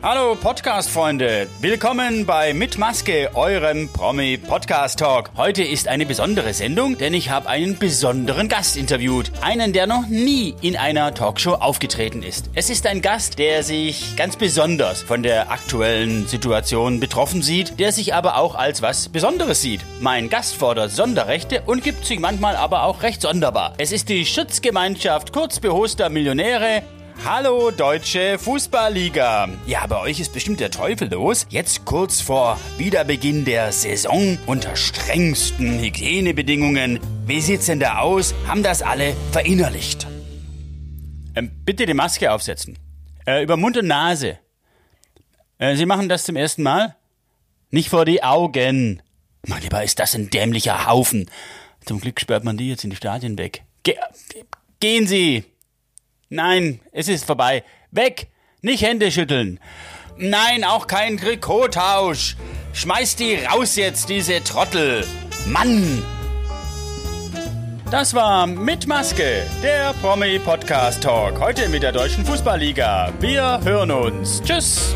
Hallo Podcast-Freunde, willkommen bei Mit Maske, eurem Promi-Podcast-Talk. Heute ist eine besondere Sendung, denn ich habe einen besonderen Gast interviewt. Einen, der noch nie in einer Talkshow aufgetreten ist. Es ist ein Gast, der sich ganz besonders von der aktuellen Situation betroffen sieht, der sich aber auch als was Besonderes sieht. Mein Gast fordert Sonderrechte und gibt sich manchmal aber auch recht sonderbar. Es ist die Schutzgemeinschaft kurzbehoster Millionäre Hallo Deutsche Fußballliga. Ja, bei euch ist bestimmt der Teufel los. Jetzt kurz vor Wiederbeginn der Saison unter strengsten Hygienebedingungen. Wie sieht's denn da aus? Haben das alle verinnerlicht? Ähm, bitte die Maske aufsetzen. Äh, über Mund und Nase. Äh, Sie machen das zum ersten Mal? Nicht vor die Augen. Mein Lieber, ist das ein dämlicher Haufen. Zum Glück sperrt man die jetzt in die Stadien weg. Ge gehen Sie! Nein, es ist vorbei. Weg! Nicht Hände schütteln. Nein, auch kein Trikottausch. Schmeiß die raus jetzt, diese Trottel. Mann! Das war mit Maske, der Promi Podcast Talk. Heute mit der Deutschen Fußballliga. Wir hören uns. Tschüss!